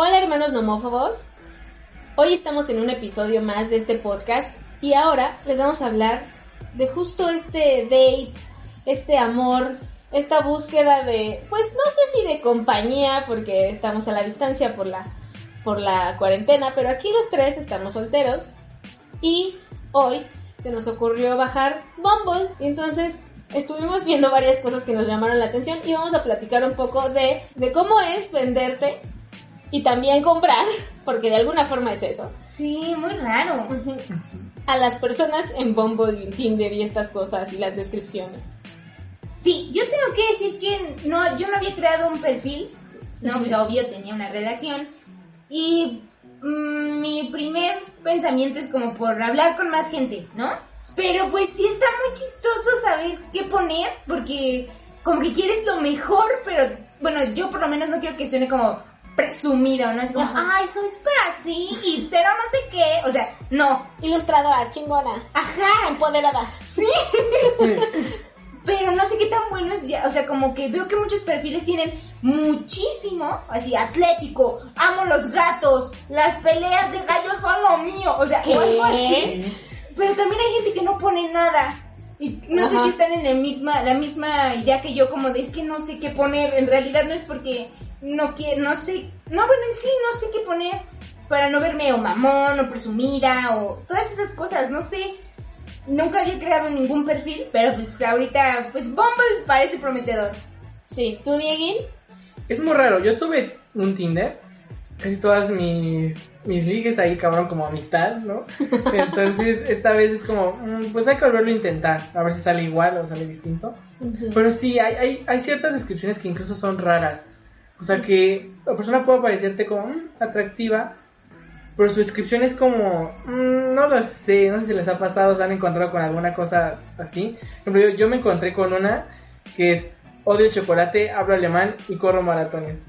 Hola hermanos nomófobos. Hoy estamos en un episodio más de este podcast y ahora les vamos a hablar de justo este date, este amor, esta búsqueda de, pues no sé si de compañía porque estamos a la distancia por la por la cuarentena, pero aquí los tres estamos solteros y hoy se nos ocurrió bajar Bumble y entonces estuvimos viendo varias cosas que nos llamaron la atención y vamos a platicar un poco de, de cómo es venderte y también comprar, porque de alguna forma es eso. Sí, muy raro. A las personas en Bumble y en Tinder y estas cosas y las descripciones. Sí, yo tengo que decir que no, yo no había creado un perfil, no, pues obvio tenía una relación y mm, mi primer pensamiento es como por hablar con más gente, ¿no? Pero pues sí está muy chistoso saber qué poner porque como que quieres lo mejor, pero bueno, yo por lo menos no quiero que suene como presumido, ¿no? Es como, Ajá. ay, soy súper así y cero no sé qué. O sea, no. Ilustradora, chingona, Ajá, empoderada. Sí. Pero no sé qué tan bueno es ya. O sea, como que veo que muchos perfiles tienen muchísimo, así, atlético, amo los gatos, las peleas de gallos son lo mío. O sea, o algo así. Pero también hay gente que no pone nada. Y no sé si están en el misma, la misma idea que yo, como de es que no sé qué poner. En realidad no es porque no quiero, no sé. No, bueno, en sí no sé qué poner para no verme o mamón o presumida o todas esas cosas, no sé. Nunca había creado ningún perfil, pero pues ahorita, pues Bumble parece prometedor. Sí, ¿tú, Dieguín? Es muy raro, yo tuve un Tinder, casi todas mis, mis ligues ahí cabrón como amistad, ¿no? Entonces esta vez es como, mm, pues hay que volverlo a intentar, a ver si sale igual o sale distinto. Pero sí, hay, hay, hay ciertas descripciones que incluso son raras. O sea que la persona puede parecerte como mm, atractiva, pero su descripción es como, mm, no lo sé, no sé si les ha pasado, se han encontrado con alguna cosa así. Por ejemplo, yo, yo me encontré con una que es, odio el chocolate, hablo alemán y corro maratones.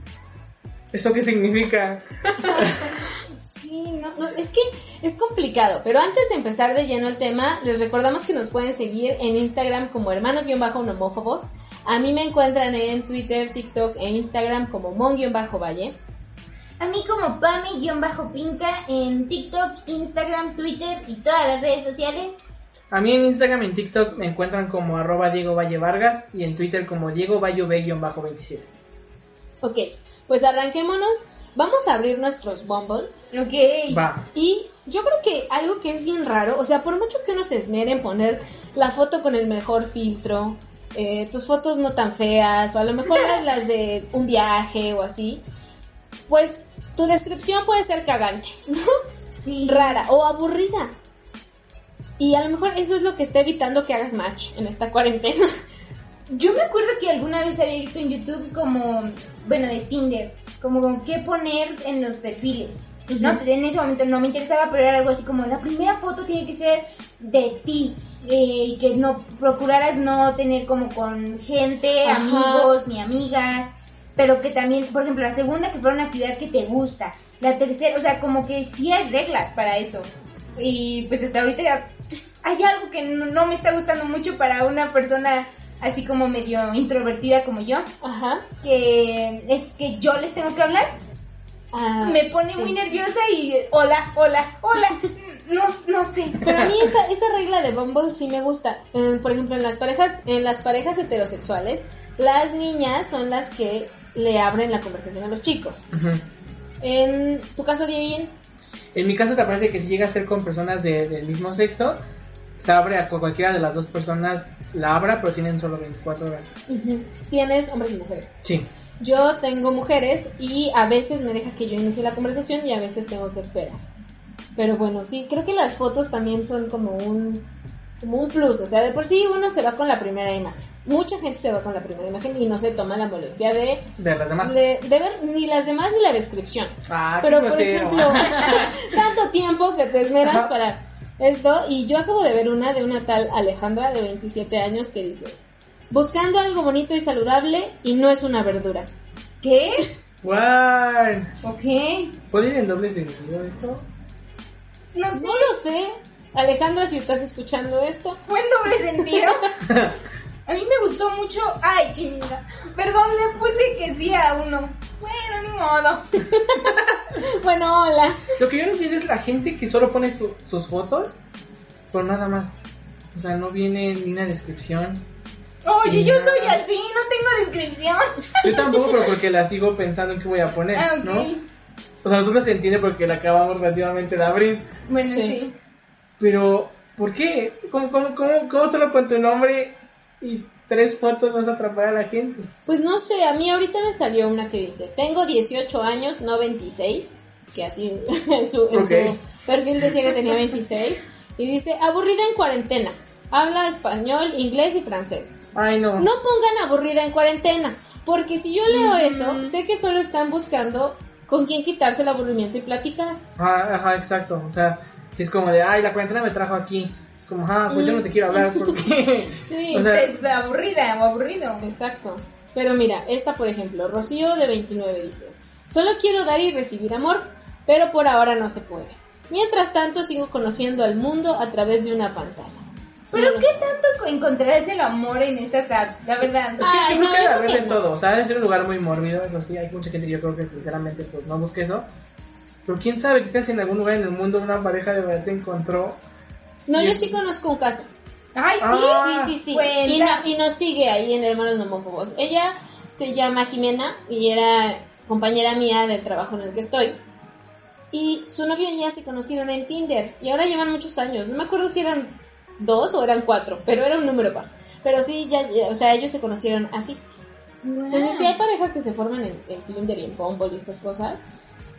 ¿Eso qué significa? Sí, no, no, es que es complicado, pero antes de empezar de lleno el tema, les recordamos que nos pueden seguir en Instagram como hermanos-homófobos. A mí me encuentran en Twitter, TikTok e Instagram como mon-valle. A mí como Pame-Pinta en TikTok, Instagram, Twitter y todas las redes sociales. A mí en Instagram y en TikTok me encuentran como arroba Diego Valle Vargas y en Twitter como Diego Bayo B-27. Ok, pues arranquémonos. Vamos a abrir nuestros Bumble. Ok. Va. Y yo creo que algo que es bien raro, o sea, por mucho que uno se esmere en poner la foto con el mejor filtro, eh, tus fotos no tan feas, o a lo mejor las, de un viaje o así, pues tu descripción puede ser cagante, ¿no? Sí. Rara o aburrida. Y a lo mejor eso es lo que está evitando que hagas match en esta cuarentena. Yo me acuerdo que alguna vez había visto en YouTube como, bueno, de Tinder, como qué poner en los perfiles. No, pues en ese momento no me interesaba, pero era algo así como la primera foto tiene que ser de ti. Eh, y que no procuraras no tener como con gente, Ajá. amigos ni amigas, pero que también, por ejemplo, la segunda que fuera una actividad que te gusta, la tercera, o sea, como que sí hay reglas para eso. Y pues hasta ahorita ya, pues, hay algo que no, no me está gustando mucho para una persona así como medio introvertida como yo, Ajá. que es que yo les tengo que hablar. Ah, Me pone sí. muy nerviosa y hola, hola, hola. No, no sé. Pero a mí esa, esa regla de Bumble sí me gusta. Eh, por ejemplo, en las parejas, en las parejas heterosexuales, las niñas son las que le abren la conversación a los chicos. En tu caso, Diego, En mi caso te parece que si llega a ser con personas de- del mismo sexo, se abre a cu- cualquiera de las dos personas, la abra, pero tienen solo 24 horas. tienes hombres y mujeres. Sí. Yo tengo mujeres y a veces me deja que yo inicie la conversación y a veces tengo que esperar. Pero bueno, sí, creo que las fotos también son como un, como un plus. O sea, de por sí uno se va con la primera imagen. mucha gente se va con la primera imagen y no se toma la molestia de, De las demás. de, de ver ni las demás ni la descripción. Ah, Pero por ejemplo, tanto tiempo que te esmeras Ajá. para esto y yo acabo de ver una de una tal Alejandra de 27 años que dice, buscando algo bonito y saludable y no es una verdura. ¿Qué? Guay. Ok. ¿Puede ir en doble sentido eso? No sé. No lo sé. Alejandra, si estás escuchando esto, Fue en doble sentido. A mí me gustó mucho. Ay, chinga. Perdón, le puse que sí a uno. Bueno, ni modo. bueno, hola. Lo que yo no entiendo es la gente que solo pone su- sus fotos, pero nada más. O sea, no viene ni una descripción. Oye, yo soy así, no tengo descripción. Yo tampoco, pero porque la sigo pensando en qué voy a poner, Ah. ¿no? O sea, nosotros se entiende porque la acabamos relativamente de abrir. Bueno, Sí. sí. Pero, ¿por qué? ¿Cómo, cómo, cómo, cómo solo con tu nombre y tres fotos vas a atrapar a la gente? Pues no sé, a mí ahorita me salió una que dice, tengo 18 años, no 26, que así en su, en su perfil decía que tenía 26, y dice, aburrida en cuarentena, habla español, inglés y francés. Ay, no. No pongan aburrida en cuarentena, porque si yo leo eso, sé que solo están buscando con quién quitarse el aburrimiento y platicar. Ah, ajá, exacto. O sea, si es como de, ay, la cuarentena me trajo aquí. Es como, ah, pues yo no te quiero hablar porque... Sí, O sea- Es aburrida o aburrido. Exacto. Pero mira, esta por ejemplo, Rocío de 29 dice, solo quiero dar y recibir amor, pero por ahora no se puede. Mientras tanto sigo conociendo al mundo a través de una pantalla. Pero ¿qué tanto encontrarse el amor en estas apps? La verdad. Es que Ay, yo creo no, que debe haber de no. todo. O sea, debe ser un lugar muy mórbido, eso sí. Hay mucha gente que yo creo que sinceramente pues no busque eso. Pero quién sabe, quizás si en algún lugar en el mundo una pareja de verdad se encontró. No, yo es- sí conozco un caso. Ay, sí. Ah. Sí, sí, sí. Y, no- y nos sigue ahí en Hermanos Nomófobos. Ella se llama Jimena y era compañera mía del trabajo en el que estoy. Y su novio y ella se conocieron en Tinder. Y ahora llevan muchos años. No me acuerdo si eran dos o eran cuatro, pero era un número par. Pero sí, ya, ya- o sea, ellos se conocieron así. Entonces sí hay parejas que se forman en, en Tinder y en Bumble y estas cosas.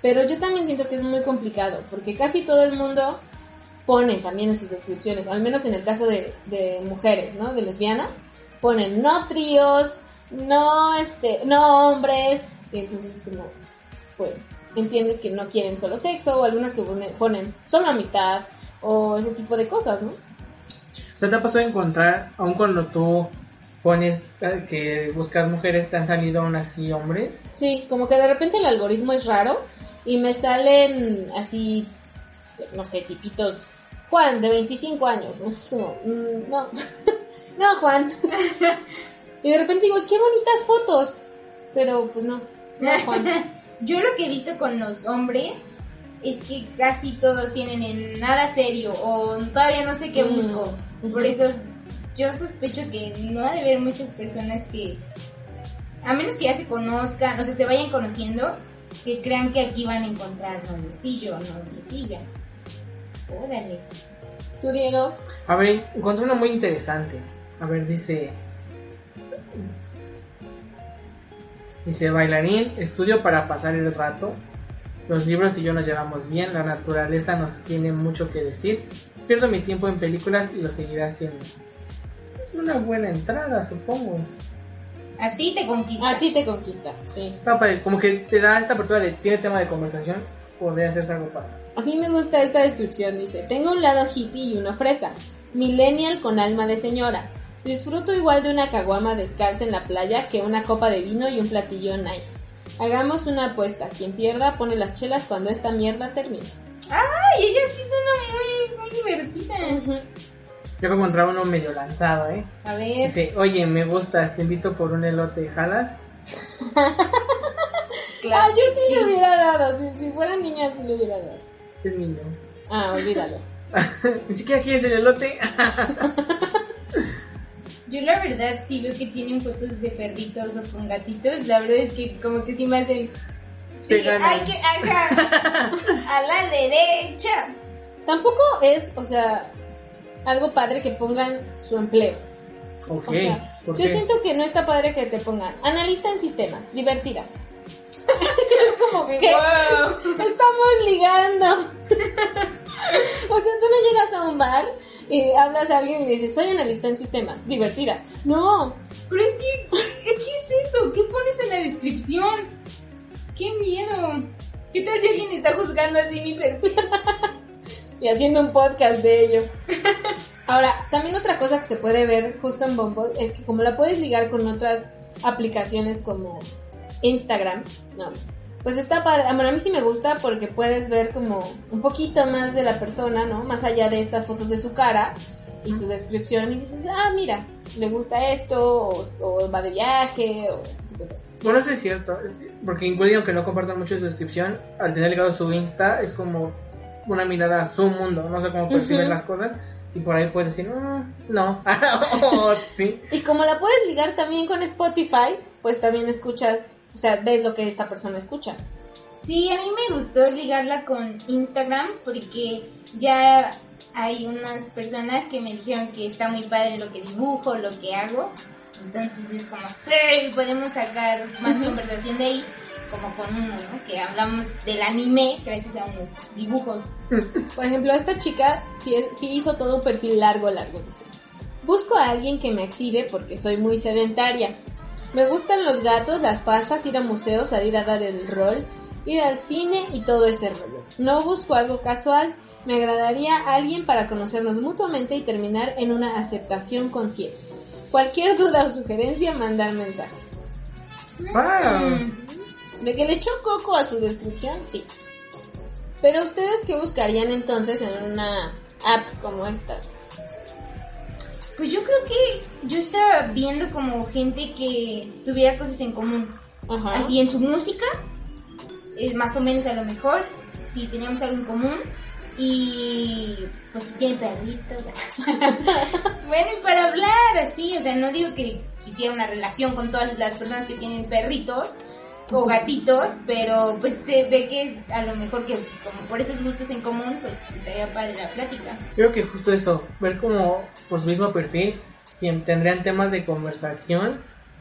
Pero yo también siento que es muy complicado, porque casi todo el mundo ponen también en sus descripciones, al menos en el caso de, de mujeres, ¿no? De lesbianas, ponen no tríos, no este, no hombres, y entonces es como, pues, entiendes que no quieren solo sexo, o algunas que ponen, ponen solo amistad, o ese tipo de cosas, ¿no? O sea, te ha pasado a encontrar, aun cuando tú pones eh, que buscas mujeres, te han salido aún así hombres. Sí, como que de repente el algoritmo es raro y me salen así, no sé, tipitos. Juan, de 25 años. ¿no? Mm, no, no, Juan. y de repente digo, qué bonitas fotos. Pero pues no, no, Juan. Yo lo que he visto con los hombres es que casi todos tienen en nada serio o todavía no sé qué Mm. busco. Por eso es- yo sospecho que no ha de haber muchas personas que, a menos que ya se conozcan, o sea, se vayan conociendo, que crean que aquí van a encontrar noviecillo o noviecilla. Órale. ¿Tú, Diego? A ver, encontré uno muy interesante. A ver, dice. Dice bailarín, estudio para pasar el rato. Los libros y yo nos llevamos bien, la naturaleza nos tiene mucho que decir. Pierdo mi tiempo en películas y lo seguiré haciendo. Es una buena entrada, supongo. A ti te conquista. A ti te conquista, sí. Está padre, como que te da esta apertura de tiene tema de conversación, podría hacerse algo para. A mí me gusta esta descripción, dice, tengo un lado hippie y uno fresa, millennial con alma de señora. Disfruto igual de una caguama descalza en la playa que una copa de vino y un platillo nice. Hagamos una apuesta, quien pierda pone las chelas cuando esta mierda termine. Ay, ella sí suena muy, muy divertida. Yo voy a encontrar uno medio lanzado, ¿eh? A ver, Dice, oye, me gustas, te invito por un elote, ¿jalas? ah, yo sí, le hubiera dado, si, si fuera niña sí le hubiera dado. Es niño. Ah, olvídalo. Ni siquiera quieres el elote. Yo la verdad sí veo que tienen fotos de perritos o con gatitos, la verdad es que como que sí me hacen... Sí, hay que, ajá, a la derecha. Tampoco es, o sea, algo padre que pongan su empleo. Ok, O sea, ¿por yo qué? siento que no está padre que te pongan analista en sistemas, divertida. es como que, Wow. estamos ligando. o sea, tú no llegas a un bar y hablas a alguien y dices, soy analista en sistemas, divertida. No, Pero es que, es que es eso, ¿qué pones en la descripción? ¡Qué miedo! ¿Qué tal si alguien está juzgando así mi perfil? y haciendo un podcast de ello. Ahora, también otra cosa que se puede ver justo en Bumble es que como la puedes ligar con otras aplicaciones como Instagram, no, pues está padre. Bueno, a mí sí me gusta porque puedes ver como un poquito más de la persona, ¿no? Más allá de estas fotos de su cara y su descripción y dices, ah, mira, le gusta esto o, o va de viaje o este tipo de cosas. Bueno, eso es cierto, porque incluso aunque no compartan mucho su descripción, al tener ligado su Insta es como una mirada a su mundo, no sé cómo perciben las cosas y por ahí puedes decir, "Mm, no, O sí. Y como la puedes ligar también con Spotify, pues también escuchas, o sea, ves lo que esta persona escucha. Sí, a mí me gustó ligarla con Instagram porque ya hay unas personas que me dijeron que está muy padre lo que dibujo, lo que hago. Entonces es como, sí, podemos sacar más conversación de ahí, como con uno, ¿no? Que hablamos del anime gracias a unos dibujos. Por ejemplo, esta chica sí, es- sí hizo todo un perfil largo, largo, dice. Busco a alguien que me active porque soy muy sedentaria. Me gustan los gatos, las pastas, ir a museos, salir a dar el rol, ir al cine y todo ese rollo. No busco algo casual, me agradaría alguien para conocernos mutuamente y terminar en una aceptación consciente. Cualquier duda o sugerencia, mandar mensaje. Wow. De que le echó coco a su descripción, sí. Pero ustedes qué buscarían entonces en una app como estas? Pues yo creo que yo estaba viendo como gente que tuviera cosas en común. Ajá. Así en su música, más o menos a lo mejor, si teníamos algo en común. Y pues si tiene perritos. bueno, y para hablar así, o sea, no digo que quisiera una relación con todas las personas que tienen perritos o gatitos, pero pues se ve que a lo mejor que como por esos gustos en común, pues estaría padre la plática. Creo que justo eso, ver como por su mismo perfil, si tendrían temas de conversación,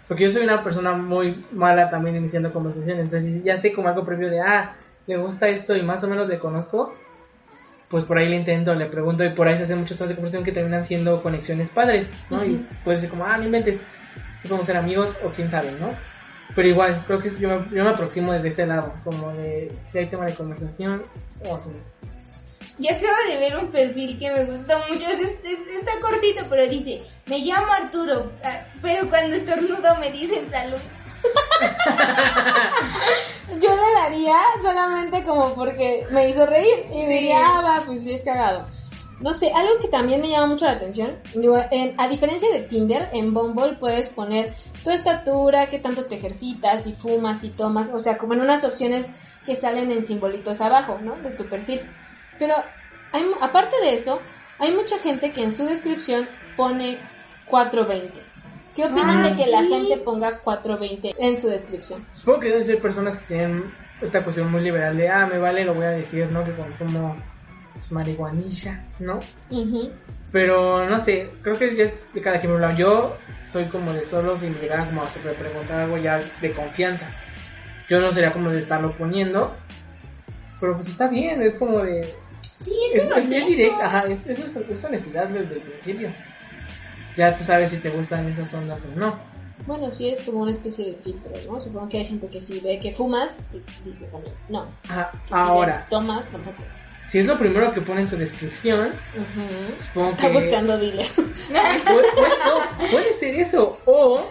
porque yo soy una persona muy mala también iniciando conversaciones, entonces ya sé como algo previo de, ah, le gusta esto y más o menos le conozco, pues por ahí le intento, le pregunto y por ahí se hacen muchos temas de conversación que terminan siendo conexiones padres, ¿no? Y puede ser como, ah, no inventes, si podemos ser amigos o quién sabe, ¿no? Pero igual, creo que yo me, yo me aproximo desde ese lado, como de si hay tema de conversación o así. Yo acabo de ver un perfil que me gustó mucho, es- es- es- está cortito, pero dice, me llamo Arturo, ah, pero cuando estornudo me dicen salud. Yo le daría solamente como porque me hizo reír. Y Sí. diría, ah, va, pues sí es cagado. No sé, algo que también me llama mucho la atención, digo, en- a diferencia de Tinder, en Bumble puedes poner tu estatura, qué tanto te ejercitas, si fumas, si tomas, o sea, como en unas opciones que salen en simbolitos abajo, ¿no? De tu perfil. Pero, hay, mu- aparte de eso, hay mucha gente que en su descripción pone 420. ¿Qué opinan Ah, de que la gente ponga 420 en su descripción? Supongo que deben ser personas que tienen esta cuestión muy liberal de, ah, me vale, lo voy a decir, ¿no? Que consumo pues, marihuanilla, ¿no? Pero no sé, creo que ya es de cada quien por un lado. Yo soy como de solo si me llegara como a sobre preguntar algo ya de confianza. Yo no sería como de estarlo poniendo. Pero pues está bien, es como de... Sí, es, Es, es, directo, ajá, es, eso es, es honestidad desde el principio. Ya tú sabes si te gustan esas ondas o no. Bueno, sí es como una especie de filtro, ¿no? Supongo que hay gente que si ve que fumas, dice también, no. Ajá, Si ahora, ves que tomas, tampoco. Si es lo primero que pone en su descripción, supongo Está que... buscando dealer. Puede, puede- no, puede ser eso. O,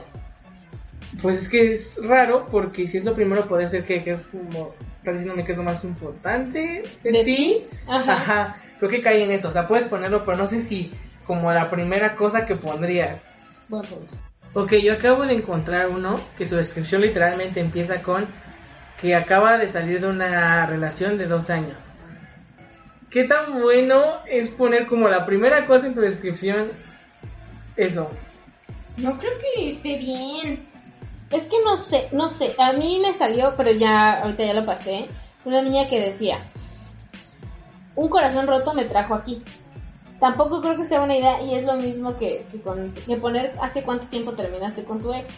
pues es que es raro porque si es lo primero puede ser que, que es como, estás diciéndome que es lo más importante de, De ti. ajá. Ajá. Creo que cae en eso. O sea, puedes ponerlo, pero no sé si como la primera cosa que pondrías. Buen punto. Ok, yo acabo de encontrar uno que su descripción literalmente empieza con que acaba de salir de una relación de dos años. ¿Qué tan bueno es poner como la primera cosa en tu descripción eso? No creo que esté bien. Es que no sé, no sé. A mí me salió, pero ya, ahorita ya lo pasé. Una niña que decía: Un corazón roto me trajo aquí. Tampoco creo que sea una idea y es lo mismo que, que, poner hace cuánto tiempo terminaste con tu ex.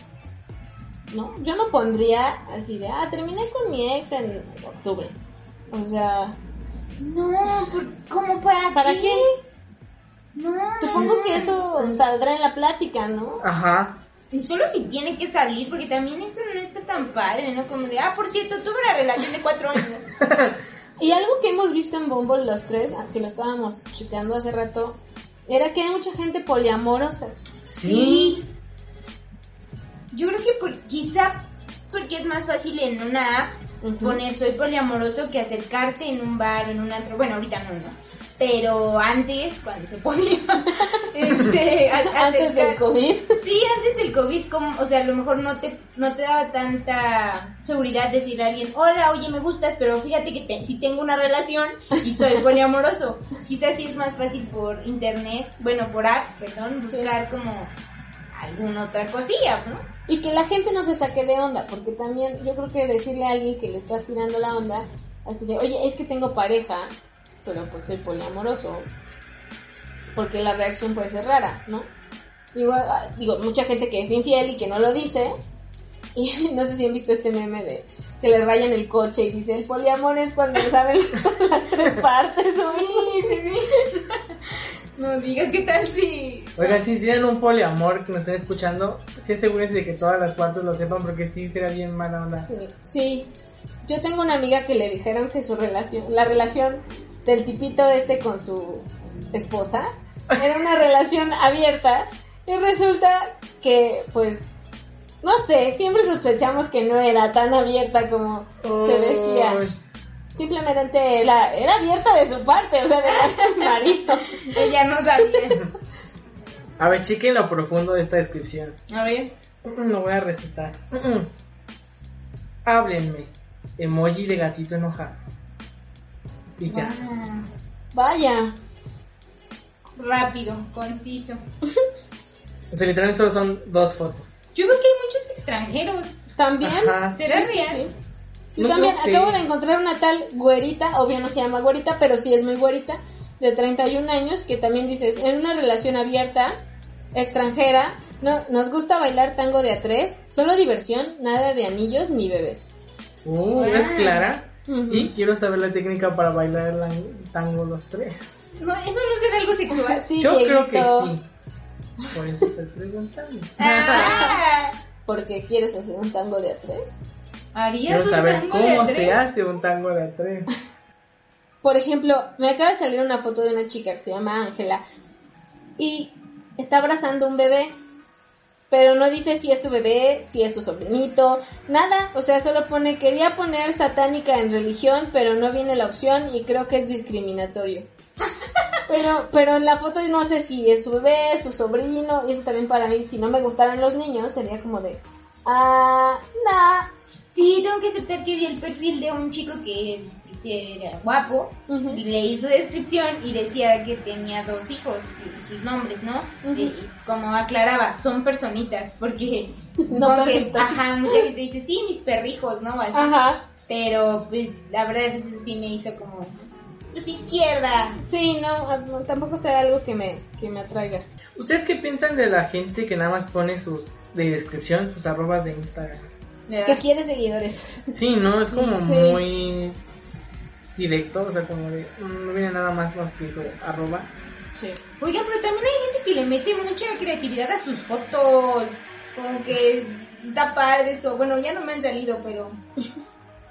¿No? Yo no pondría así de, ah, terminé con mi ex en octubre. O sea, No, por- ¿como para, ¿para qué? qué? No. Supongo que eso saldrá en la plática, ¿no? Ajá. solo si tiene que salir, porque también eso no está tan padre, ¿no? Como de, ah, por cierto, tuve una relación de cuatro años. Y algo que hemos visto en Bumble los tres, que lo estábamos checando hace rato, era que hay mucha gente poliamorosa. Sí. Yo creo que por, quizá porque es más fácil en una app Poner soy poliamoroso que acercarte en un bar o en un antro. Bueno, ahorita no, no. Pero antes, cuando se podía, este, a- Antes del COVID. Sí, antes del COVID, como, o sea, a lo mejor no te, no te daba tanta seguridad decirle a alguien, hola, oye, me gustas, pero fíjate que te- si tengo una relación y soy poliamoroso. Quizás sí es más fácil por internet, bueno, por apps, perdón, Sí. buscar como alguna otra cosilla, ¿no? Y que la gente no se saque de onda, porque también yo creo que decirle a alguien que le estás tirando la onda, así de, oye, es que tengo pareja, pero pues soy poliamoroso, porque la reacción puede ser rara, ¿no? Digo, ah, digo, mucha gente que es infiel y que no lo dice, y no sé si han visto este meme de que le rayan el coche y dice, el poliamor es cuando saben las tres partes, o Sí, sí, sí. No digas, ¿qué tal si...? Oigan, si tienen un poliamor que nos estén escuchando, sí asegúrense de que todas las partes lo sepan porque sí será bien mala onda. Sí, sí. Yo tengo una amiga que le dijeron que su relación, la relación del tipito este con su esposa, era una relación abierta y resulta que, pues, no sé, siempre sospechamos que no era tan abierta como se decía. Simplemente era, era abierta de su parte, o sea, de su marido. Ella no sabía. A ver, chequen lo profundo de esta descripción. A ver. Mm, Lo voy a recitar. Mm. Háblenme. Emoji de gatito enojado. Y ya. Ah, Vaya. rápido, conciso. O sea, literalmente solo son dos fotos. Yo veo que hay muchos extranjeros. También. Ajá. ¿Será Sí, sí, real? sí. Yo también acabo de encontrar una tal güerita, obvio no se llama güerita, pero sí es muy güerita, de 31 años, que también dices, en una relación abierta, extranjera, no, nos gusta bailar tango de a tres, solo diversión, nada de anillos ni bebés. Uh, es clara. Ujú. Y quiero saber la técnica para bailar el tango los tres. No, eso no será algo sexual. Sí, Yo creo que sí. Por eso estoy preguntando. Ah, Porque quieres hacer un tango de a tres. ¿Harías Quiero un saber tango cómo se hace un tango de tres. Por ejemplo, me acaba de salir una foto de una chica que se llama Ángela y está abrazando un bebé, pero no dice si es su bebé, si es su sobrinito, nada, o sea, solo pone quería poner satánica en religión, pero no viene la opción y creo que es discriminatorio. Pero, pero en la foto no sé si es su bebé, su sobrino, y eso también para mí, si no me gustaran los niños, sería como de, ah, nah, Sí, tengo que aceptar que vi el perfil de un chico que era guapo y leí su descripción y decía que tenía dos hijos y sus nombres, ¿no? Y- y como aclaraba, son personitas porque supongo que, ajá, mucha gente dice, sí, mis perrijos, ¿no? Así. ajá, Pero pues la verdad eso sí me hizo como, pues izquierda. sí, no, no, tampoco sea algo que me, que me atraiga. ¿Ustedes qué piensan de la gente que nada más pone sus de descripción, sus arrobas de Instagram? Que quiere seguidores. Sí, no, es como Sí. muy directo, o sea, como de, mm, no viene nada más más que su arroba. Sí. Oigan, pero también hay gente que le mete mucha creatividad a sus fotos. Como que está padre eso. Bueno, ya no me han salido, pero.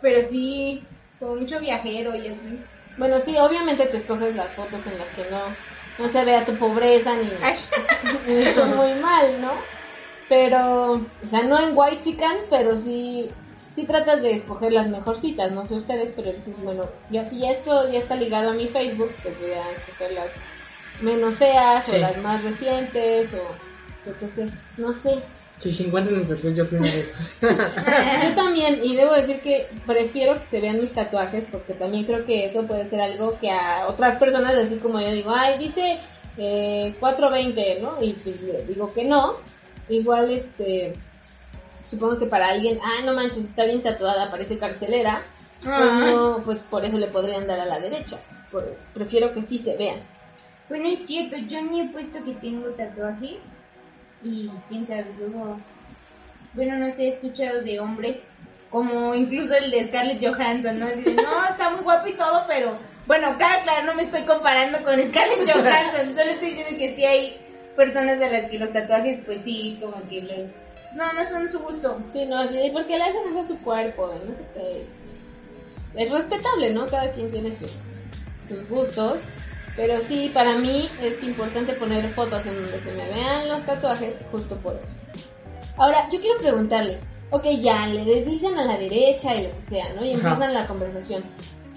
Pero sí, como mucho viajero y así. Bueno, sí, obviamente te escoges las fotos en las que no, no se vea tu pobreza ni, Ay, ni muy mal, ¿no? Pero, o sea, no en Whitezican, pero sí, sí tratas de escoger las mejorcitas, no sé ustedes, pero dices, bueno, ya si esto ya está ligado a mi Facebook, pues voy a escoger las menos feas o las más recientes o yo qué sé, no sé. Si se encuentran en mi perfil, yo fui uno de esos. Yo también, y debo decir que prefiero que se vean mis tatuajes porque también creo que eso puede ser algo que a otras personas, así como yo digo, ay, dice eh, 420, ¿no? Y pues le digo que no. Igual, este, supongo que para alguien, ah, no manches, está bien tatuada, parece carcelera. Pues Ay. no, pues por eso le podrían dar a la derecha. Por- prefiero que sí se vean. Bueno, es cierto, yo ni he puesto que tengo tatuaje. Y quién sabe, luego. Bueno, no sé, he escuchado de hombres, como incluso el de Scarlett Johansson, ¿no? Así de, no, está muy guapo y todo, pero. Bueno, cada claro, no me estoy comparando con Scarlett Johansson, solo estoy diciendo que sí hay personas a las que los tatuajes, pues sí, como que les... No, no son su gusto. Sí, no, sí, porque le hacen eso a su cuerpo, no sé qué. Pues, Es respetable, ¿no? Cada quien tiene sus, sus gustos. Pero sí, para mí es importante poner fotos en donde se me vean los tatuajes, justo por eso. Ahora, yo quiero preguntarles, ok, ya, le deslizan a la derecha y lo que sea, ¿no? Y Ajá. empiezan la conversación.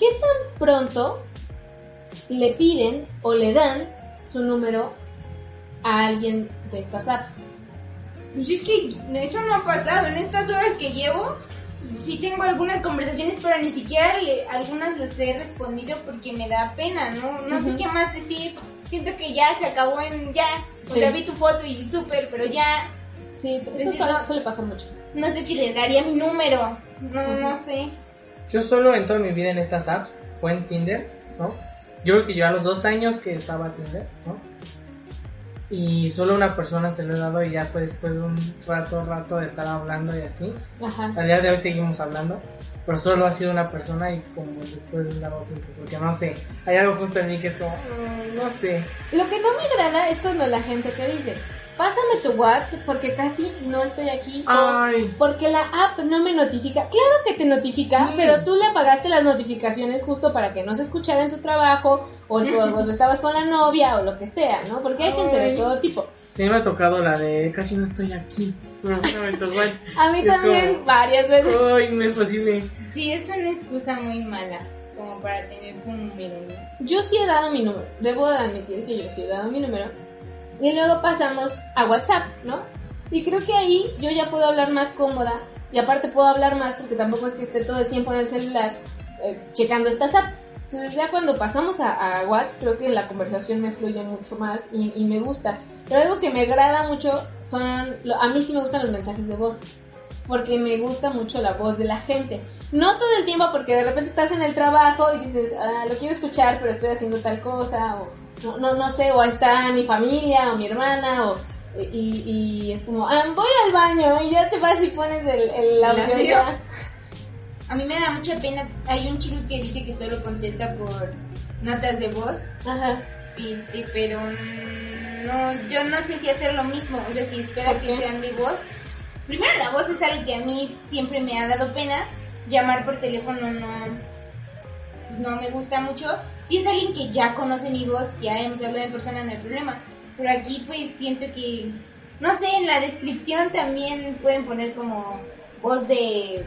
¿Qué tan pronto le piden o le dan su número a alguien de estas apps? Pues es que eso no ha pasado. En estas horas que llevo, sí tengo algunas conversaciones, pero ni siquiera le- algunas los he respondido porque me da pena, ¿no? No sé qué más decir. Siento que ya se acabó en ya. O Sí. sea, vi tu foto y súper, pero ya Sí, eso Decir, suele, no. suele pasar mucho. no sé si les daría mi número. No, no sé. Yo solo en toda mi vida en estas apps fue en Tinder, ¿no? Yo creo que yo a los dos años que usaba Tinder, ¿no? Y solo una persona se lo he dado y ya fue después de un rato, rato de estar hablando y así. Ajá. Al día de hoy seguimos hablando, pero solo ha sido una persona y como después de un largo tiempo, porque no sé, hay algo justo en mí que es como, mm, no sé. Lo que no me agrada es cuando la gente te dice, pásame tu WhatsApp porque casi no estoy aquí. o Ay. porque la app no me notifica. Claro que te notifica, Sí. pero tú le apagaste las notificaciones justo para que no se escuchara en tu trabajo o cuando estabas con la novia o lo que sea, ¿no? Porque hay gente de todo tipo. Sí me ha tocado la de casi no estoy aquí. pero no me tocó. A mí Es también como, varias veces. Ay, no es posible. Sí, es una excusa muy mala. Como para tener un número, ¿no? Yo sí he dado mi número. Debo de admitir que yo sí he dado mi número. Y luego pasamos a WhatsApp, ¿no? Y creo que ahí yo ya puedo hablar más cómoda. Y aparte puedo hablar más porque tampoco es que esté todo el tiempo en el celular eh, checando estas apps. Entonces ya cuando pasamos a, WhatsApp creo que la conversación me fluye mucho más y, y me gusta. Pero algo que me agrada mucho son... A mí sí me gustan los mensajes de voz porque me gusta mucho la voz de la gente. No todo el tiempo porque de repente estás en el trabajo y dices, ah, lo quiero escuchar, pero estoy haciendo tal cosa, o no, no, no sé, o está mi familia o mi hermana, o, y, y es como, ah, voy al baño y ya te vas y pones el, el audio. A mí me da mucha pena. Hay un chico que dice que solo contesta por notas de voz. Ajá. Este, pero no, yo no sé si hacer lo mismo, o sea, si espera ¿Por que qué? sea mi voz. Primero, la voz es algo que a mí siempre me ha dado pena. Llamar por teléfono no, no me gusta mucho. Si es alguien que ya conoce mi voz, ya hemos hablado en persona, no hay problema. Pero aquí, pues siento que, no sé, en la descripción también pueden poner como voz de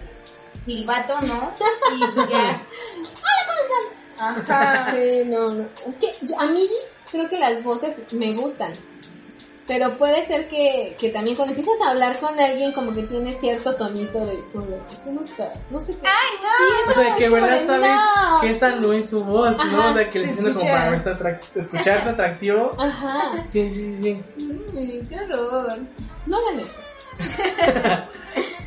silbato, ¿no? Y pues ya. Ajá. Sí, no, no. Es que yo- a mí creo que las voces me gustan. Pero puede ser que, que también cuando empiezas a hablar con alguien como que tiene cierto tonito de como, ¿cómo estás? No sé qué. ¡Ay, no! Sí, O es sea, que en verdad sabes no. que esa no es su voz, ¿no? O sea, que le diciendo como para verse atrac- escucharse atractivo. Ajá. Sí, sí, sí, sí. Mm, ¡Qué horror! No hagan eso.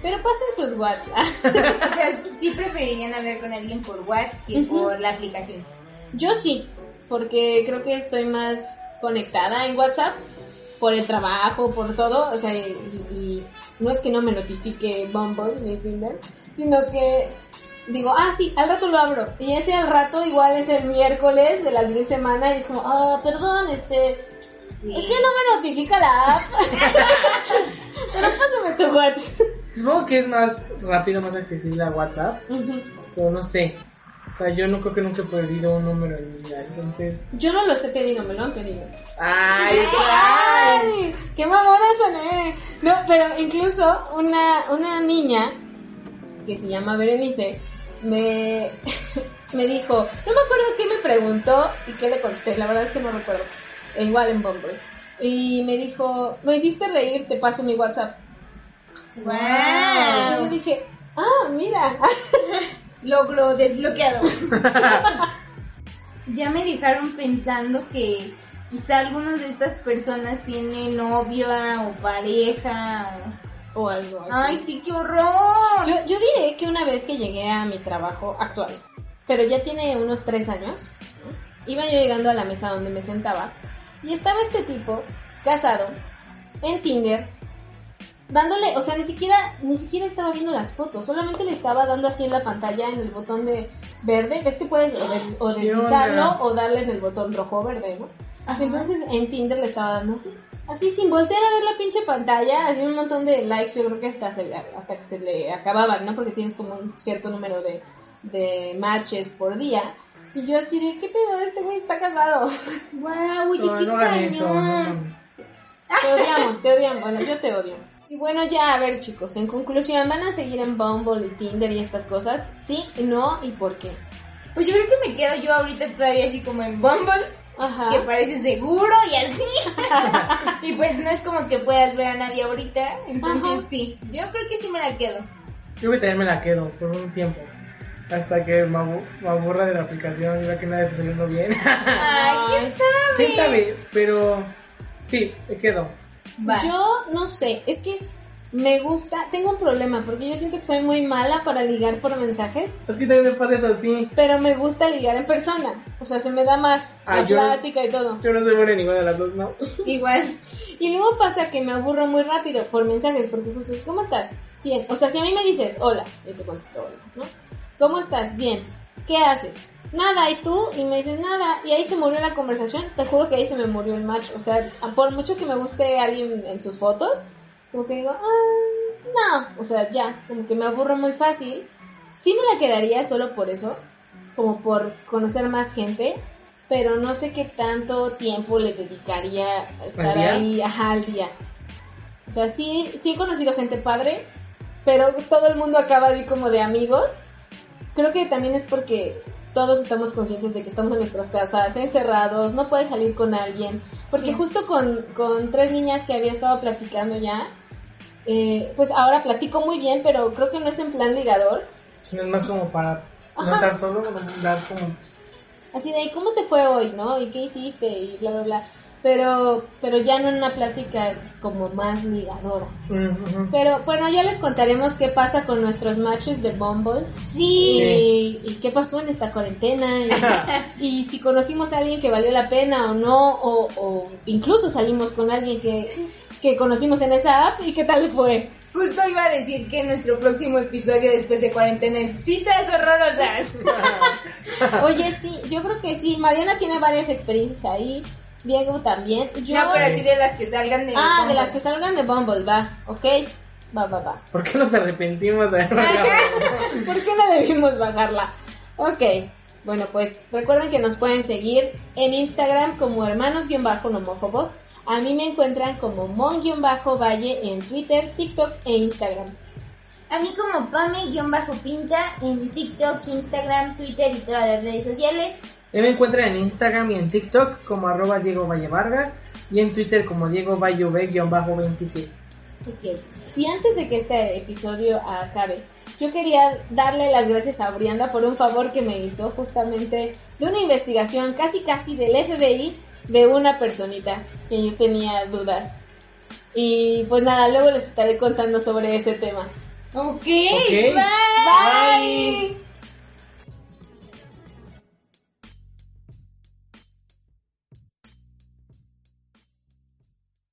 Pero pasen sus WhatsApp. O sea, sí preferirían hablar con alguien por WhatsApp que por la aplicación. Yo sí, porque creo que estoy más conectada en WhatsApp por el trabajo, por todo, o sea, y, y no es que no me notifique Bumble ni Tinder, sino que digo, ah, sí, al rato lo abro. Y ese al rato igual es el miércoles de la siguiente semana y es como, ah, perdón, este, Sí. es que no me notifica la app. Pero pásame tu WhatsApp. Supongo que es más rápido, más accesible a WhatsApp, Ujú. pero no sé. O sea, yo no creo que nunca he perdido un número en mi vida, entonces... Yo no los he pedido, me lo han pedido. ¡Ay! ¡Ay! ¡Qué mamona soné! No, pero incluso una, una niña que se llama Berenice me, me dijo, no me acuerdo qué me preguntó y qué le contesté, la verdad es que no recuerdo. E igual en Bumble. Y me dijo, me hiciste reír, te paso mi WhatsApp. Y yo ¡Wow! dije, ah, mira. Logro desbloqueado. ya me dejaron pensando que quizá algunas de estas personas tienen novia o pareja. o- o algo así. ¡Ay, sí, qué horror! Yo, yo diré que una vez que llegué a mi trabajo actual, pero ya tiene unos tres años, ¿no? iba yo llegando a la mesa donde me sentaba y estaba este tipo, casado, en Tinder, dándole, o sea, ni siquiera, ni siquiera estaba viendo las fotos, solamente le estaba dando así en la pantalla en el botón de verde, ves que puedes o, de- o ¿Qué deslizarlo o darle en el botón rojo o verde, ¿no? Entonces en Tinder le estaba dando así. Así sin voltear a ver la pinche pantalla, así un montón de likes, yo creo que hasta, se, hasta que se le acababan, ¿no? Porque tienes como un cierto número de, de matches por día. Y yo así de, ¿qué pedo? Este güey está casado. Wow, oye, No, qué no hagan eso, no, cañón. no. Te odiamos, te odiamos. Bueno, yo te odio. Y bueno, ya, a ver, chicos, en conclusión, ¿van a seguir en Bumble y Tinder y estas cosas? ¿Sí? ¿No? ¿Y por qué? Pues yo creo que me quedo yo ahorita todavía así como en Bumble, Ajá. que parece seguro y así. y pues no es como que puedas ver a nadie ahorita, entonces Ajá. sí, yo creo que sí me la quedo. Yo que también me la quedo por un tiempo. Hasta que me, abu- me aburra de la aplicación y vea que nada está saliendo bien. Ay, ¿quién sabe? ¿Quién sabe? Pero sí, me quedo. Yo no sé, es que me gusta, tengo un problema porque yo siento que soy muy mala para ligar por mensajes, Es que también me pasa eso así. pero me gusta ligar en persona. O sea, se me da más Ah, la plática y todo. Yo no soy buena en ninguna de las dos, ¿no? Igual. Y luego pasa que me aburro muy rápido por mensajes, porque justo es, ¿cómo estás? Bien. O sea, si a mí me dices, hola, yo te contesto hola, ¿no? ¿Cómo estás? Bien. ¿Qué haces? Nada, ¿y tú? Y me dices nada, y ahí se murió la conversación. Te juro que ahí se me murió el match. O sea, por mucho que me guste alguien en sus fotos, como que digo, ah, no. O sea, ya, como que me aburro muy fácil. Sí me la quedaría solo por eso, como por conocer más gente, pero no sé qué tanto tiempo le dedicaría a estar ahí, ajá, al día. O sea, sí, sí he conocido gente padre, pero todo el mundo acaba así como de amigos. Creo que también es porque todos estamos conscientes de que estamos en nuestras casas, encerrados, no puedes salir con alguien. Porque justo con, con tres niñas que había estado platicando ya, eh, pues ahora platico muy bien, pero creo que no es en plan ligador. Sino es más como para no estar solo, como dar como... Así de, ¿cómo te fue hoy, no? ¿Y qué hiciste? Y bla, bla, bla. Pero, pero ya no en una plática como más ligadora. Pero bueno, ya les contaremos qué pasa con nuestros matches de Bumble. Sí. Y, y qué pasó en esta cuarentena. Y, y si conocimos a alguien que valió la pena o no. O, o incluso salimos con alguien que, que conocimos en esa app. ¿Y qué tal fue? Justo iba a decir que nuestro próximo episodio después de cuarentena es citas horrorosas. Oye, sí, yo creo que sí. Mariana tiene varias experiencias ahí. Diego también. Yo, no, pero así de las que salgan de Ah, de las que salgan de Bumble, va. ¿Ok? Va, va, va. ¿Por qué nos arrepentimos de haber bajado? ¿Por qué no debimos bajarla? Ok, bueno pues recuerden que nos pueden seguir en Instagram como hermanos-nomófobos. A mí me encuentran como mon-valle en Twitter, TikTok e Instagram. A mí como Pame-Pinta en TikTok, Instagram, Twitter y todas las redes sociales. Y me encuentran en Instagram y en TikTok como arroba Diego Valle Vargas y en Twitter como Diego Valle V-27. Ok. Y antes de que este episodio acabe, yo quería darle las gracias a Brianda por un favor que me hizo justamente de una investigación casi casi del FBI de una personita que yo tenía dudas. Y pues nada, luego les estaré contando sobre ese tema. Ok, Ok. bye. Bye.